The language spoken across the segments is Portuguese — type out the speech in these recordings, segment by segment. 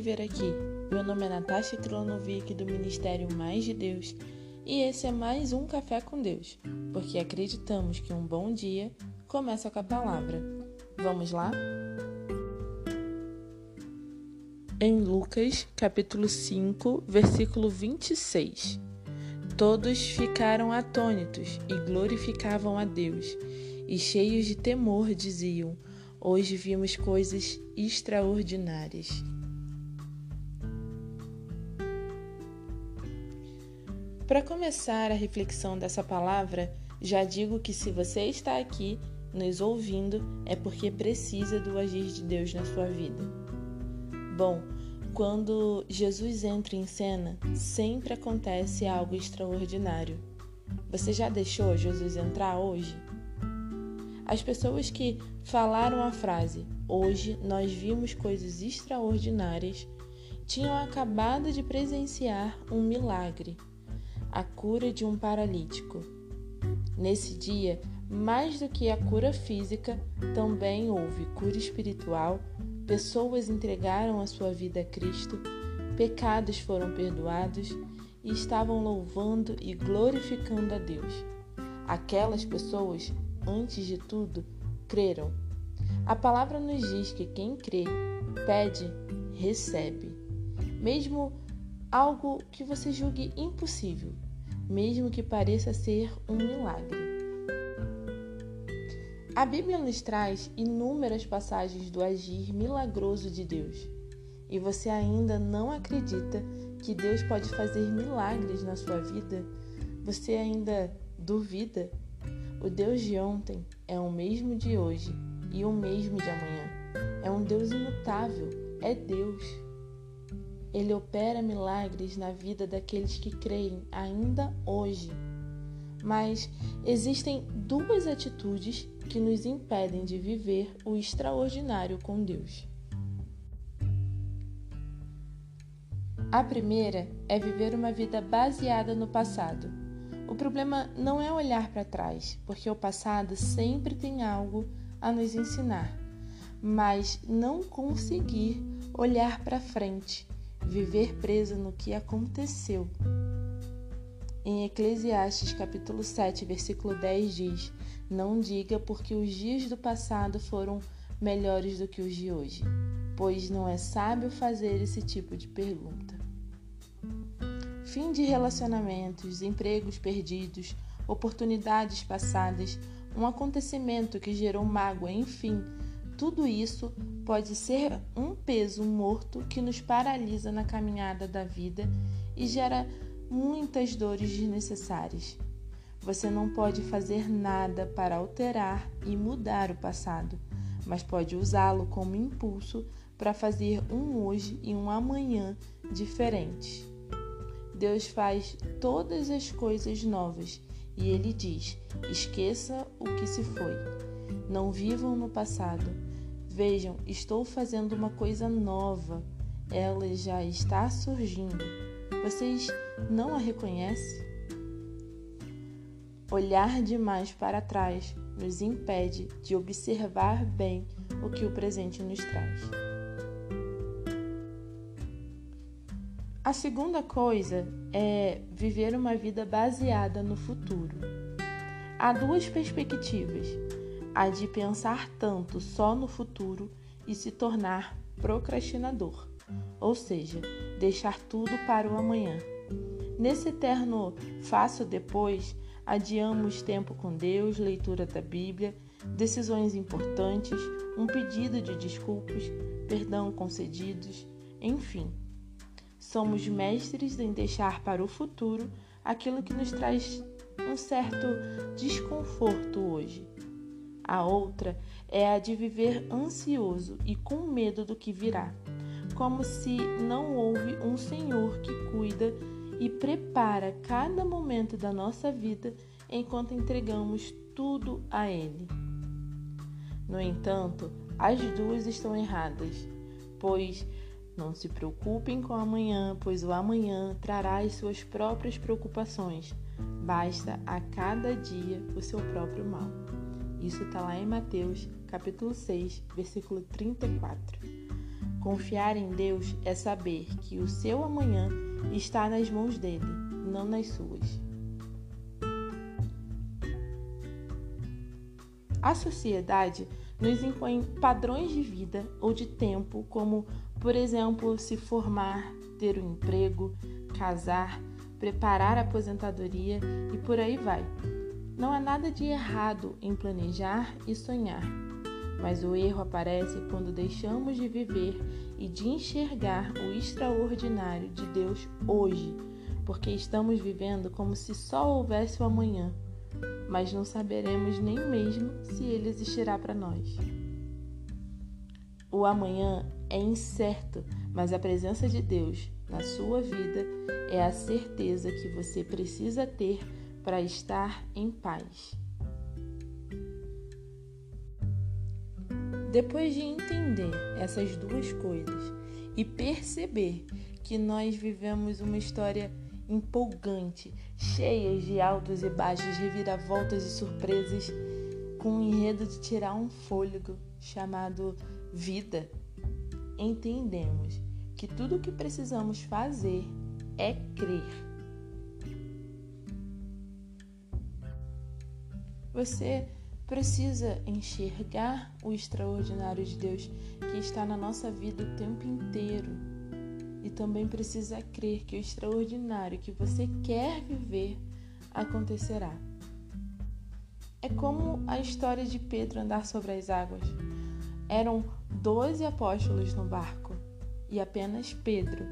ver aqui. Meu nome é Natasha Kronovic, do Ministério Mais de Deus, e esse é mais um Café com Deus, porque acreditamos que um bom dia começa com a palavra. Vamos lá? Em Lucas, capítulo 5, versículo 26. Todos ficaram atônitos e glorificavam a Deus, e cheios de temor diziam: Hoje vimos coisas extraordinárias. Para começar a reflexão dessa palavra, já digo que se você está aqui nos ouvindo, é porque precisa do agir de Deus na sua vida. Bom, quando Jesus entra em cena, sempre acontece algo extraordinário. Você já deixou Jesus entrar hoje? As pessoas que falaram a frase Hoje nós vimos coisas extraordinárias tinham acabado de presenciar um milagre a cura de um paralítico. Nesse dia, mais do que a cura física, também houve cura espiritual, pessoas entregaram a sua vida a Cristo, pecados foram perdoados e estavam louvando e glorificando a Deus. Aquelas pessoas antes de tudo, creram. A palavra nos diz que quem crê, pede, recebe. Mesmo algo que você julgue impossível, mesmo que pareça ser um milagre. A Bíblia nos traz inúmeras passagens do agir milagroso de Deus. E você ainda não acredita que Deus pode fazer milagres na sua vida? Você ainda duvida? O Deus de ontem é o mesmo de hoje e o mesmo de amanhã. É um Deus imutável, é Deus. Ele opera milagres na vida daqueles que creem ainda hoje. Mas existem duas atitudes que nos impedem de viver o extraordinário com Deus. A primeira é viver uma vida baseada no passado o problema não é olhar para trás, porque o passado sempre tem algo a nos ensinar, mas não conseguir olhar para frente, viver preso no que aconteceu. Em Eclesiastes capítulo 7, versículo 10 diz: Não diga porque os dias do passado foram melhores do que os de hoje, pois não é sábio fazer esse tipo de pergunta fim de relacionamentos, empregos perdidos, oportunidades passadas, um acontecimento que gerou mágoa, enfim, tudo isso pode ser um peso morto que nos paralisa na caminhada da vida e gera muitas dores desnecessárias. Você não pode fazer nada para alterar e mudar o passado, mas pode usá-lo como impulso para fazer um hoje e um amanhã diferentes. Deus faz todas as coisas novas e ele diz: esqueça o que se foi. Não vivam no passado. Vejam, estou fazendo uma coisa nova. Ela já está surgindo. Vocês não a reconhecem? Olhar demais para trás nos impede de observar bem o que o presente nos traz. A segunda coisa é viver uma vida baseada no futuro. Há duas perspectivas: a de pensar tanto só no futuro e se tornar procrastinador, ou seja, deixar tudo para o amanhã. Nesse eterno faço depois, adiamos tempo com Deus, leitura da Bíblia, decisões importantes, um pedido de desculpas, perdão concedidos, enfim. Somos mestres em deixar para o futuro aquilo que nos traz um certo desconforto hoje. A outra é a de viver ansioso e com medo do que virá, como se não houve um Senhor que cuida e prepara cada momento da nossa vida enquanto entregamos tudo a Ele. No entanto, as duas estão erradas, pois não se preocupem com amanhã, pois o amanhã trará as suas próprias preocupações. Basta a cada dia o seu próprio mal. Isso está lá em Mateus, capítulo 6, versículo 34. Confiar em Deus é saber que o seu amanhã está nas mãos dele, não nas suas. A sociedade nos impõe padrões de vida ou de tempo, como, por exemplo, se formar, ter um emprego, casar, preparar a aposentadoria e por aí vai. Não há nada de errado em planejar e sonhar, mas o erro aparece quando deixamos de viver e de enxergar o extraordinário de Deus hoje, porque estamos vivendo como se só houvesse o amanhã mas não saberemos nem mesmo se ele existirá para nós. O amanhã é incerto, mas a presença de Deus na sua vida é a certeza que você precisa ter para estar em paz. Depois de entender essas duas coisas e perceber que nós vivemos uma história empolgante, cheias de altos e baixos, reviravoltas e surpresas, com um enredo de tirar um fôlego chamado vida. Entendemos que tudo o que precisamos fazer é crer. Você precisa enxergar o extraordinário de Deus que está na nossa vida o tempo inteiro e também precisa crer que o extraordinário que você quer viver acontecerá. É como a história de Pedro andar sobre as águas. Eram doze apóstolos no barco e apenas Pedro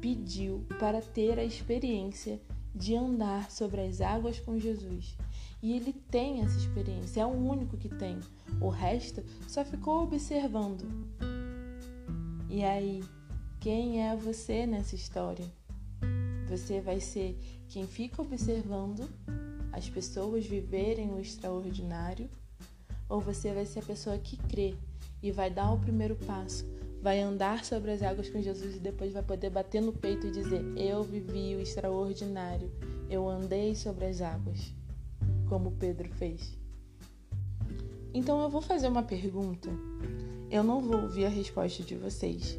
pediu para ter a experiência de andar sobre as águas com Jesus. E ele tem essa experiência, é o único que tem. O resto só ficou observando. E aí, quem é você nessa história? Você vai ser quem fica observando as pessoas viverem o extraordinário? Ou você vai ser a pessoa que crê e vai dar o primeiro passo, vai andar sobre as águas com Jesus e depois vai poder bater no peito e dizer: Eu vivi o extraordinário, eu andei sobre as águas, como Pedro fez? Então eu vou fazer uma pergunta. Eu não vou ouvir a resposta de vocês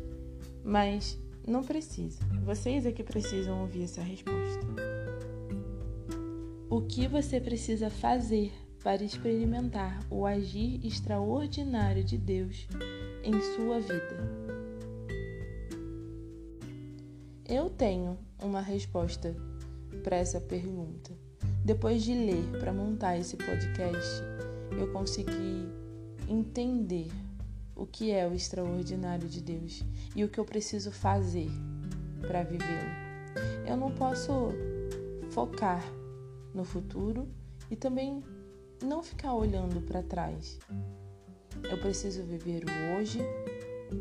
mas não precisa. Vocês é que precisam ouvir essa resposta. O que você precisa fazer para experimentar o agir extraordinário de Deus em sua vida? Eu tenho uma resposta para essa pergunta. Depois de ler para montar esse podcast, eu consegui entender o que é o extraordinário de Deus e o que eu preciso fazer para vivê-lo. Eu não posso focar no futuro e também não ficar olhando para trás. Eu preciso viver o hoje,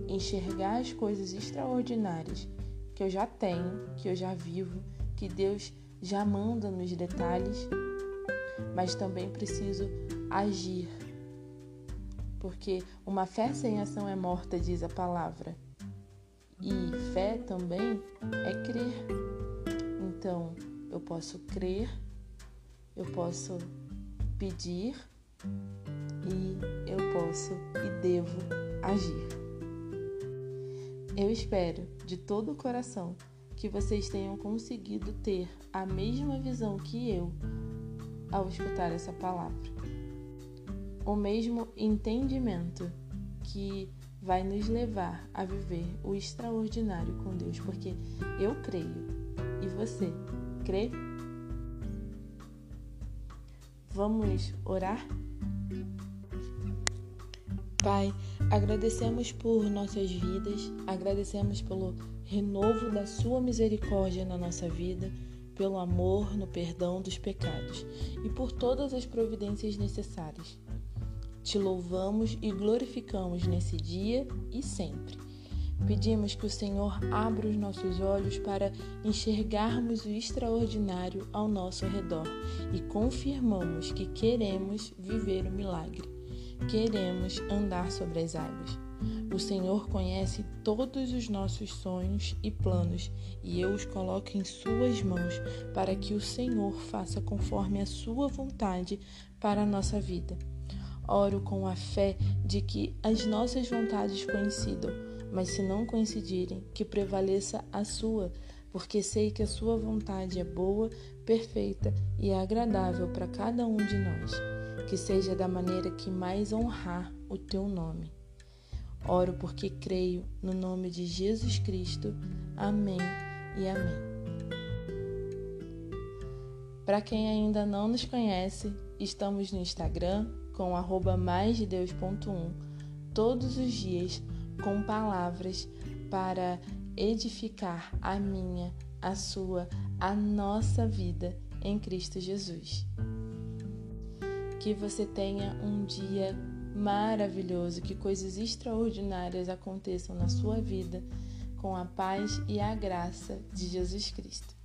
enxergar as coisas extraordinárias que eu já tenho, que eu já vivo, que Deus já manda nos detalhes, mas também preciso agir porque uma fé sem ação é morta, diz a palavra. E fé também é crer. Então, eu posso crer, eu posso pedir e eu posso e devo agir. Eu espero de todo o coração que vocês tenham conseguido ter a mesma visão que eu ao escutar essa palavra o mesmo entendimento que vai nos levar a viver o extraordinário com Deus, porque eu creio e você crê? Vamos orar? Pai, agradecemos por nossas vidas, agradecemos pelo renovo da Sua misericórdia na nossa vida, pelo amor no perdão dos pecados e por todas as providências necessárias. Te louvamos e glorificamos nesse dia e sempre. Pedimos que o Senhor abra os nossos olhos para enxergarmos o extraordinário ao nosso redor e confirmamos que queremos viver o milagre. Queremos andar sobre as águas. O Senhor conhece todos os nossos sonhos e planos e eu os coloco em Suas mãos para que o Senhor faça conforme a Sua vontade para a nossa vida. Oro com a fé de que as nossas vontades coincidam, mas se não coincidirem, que prevaleça a sua, porque sei que a sua vontade é boa, perfeita e agradável para cada um de nós, que seja da maneira que mais honrar o teu nome. Oro porque creio no nome de Jesus Cristo. Amém e amém. Para quem ainda não nos conhece, estamos no Instagram com arroba maisdedeus.1 todos os dias com palavras para edificar a minha, a sua, a nossa vida em Cristo Jesus. Que você tenha um dia maravilhoso, que coisas extraordinárias aconteçam na sua vida com a paz e a graça de Jesus Cristo.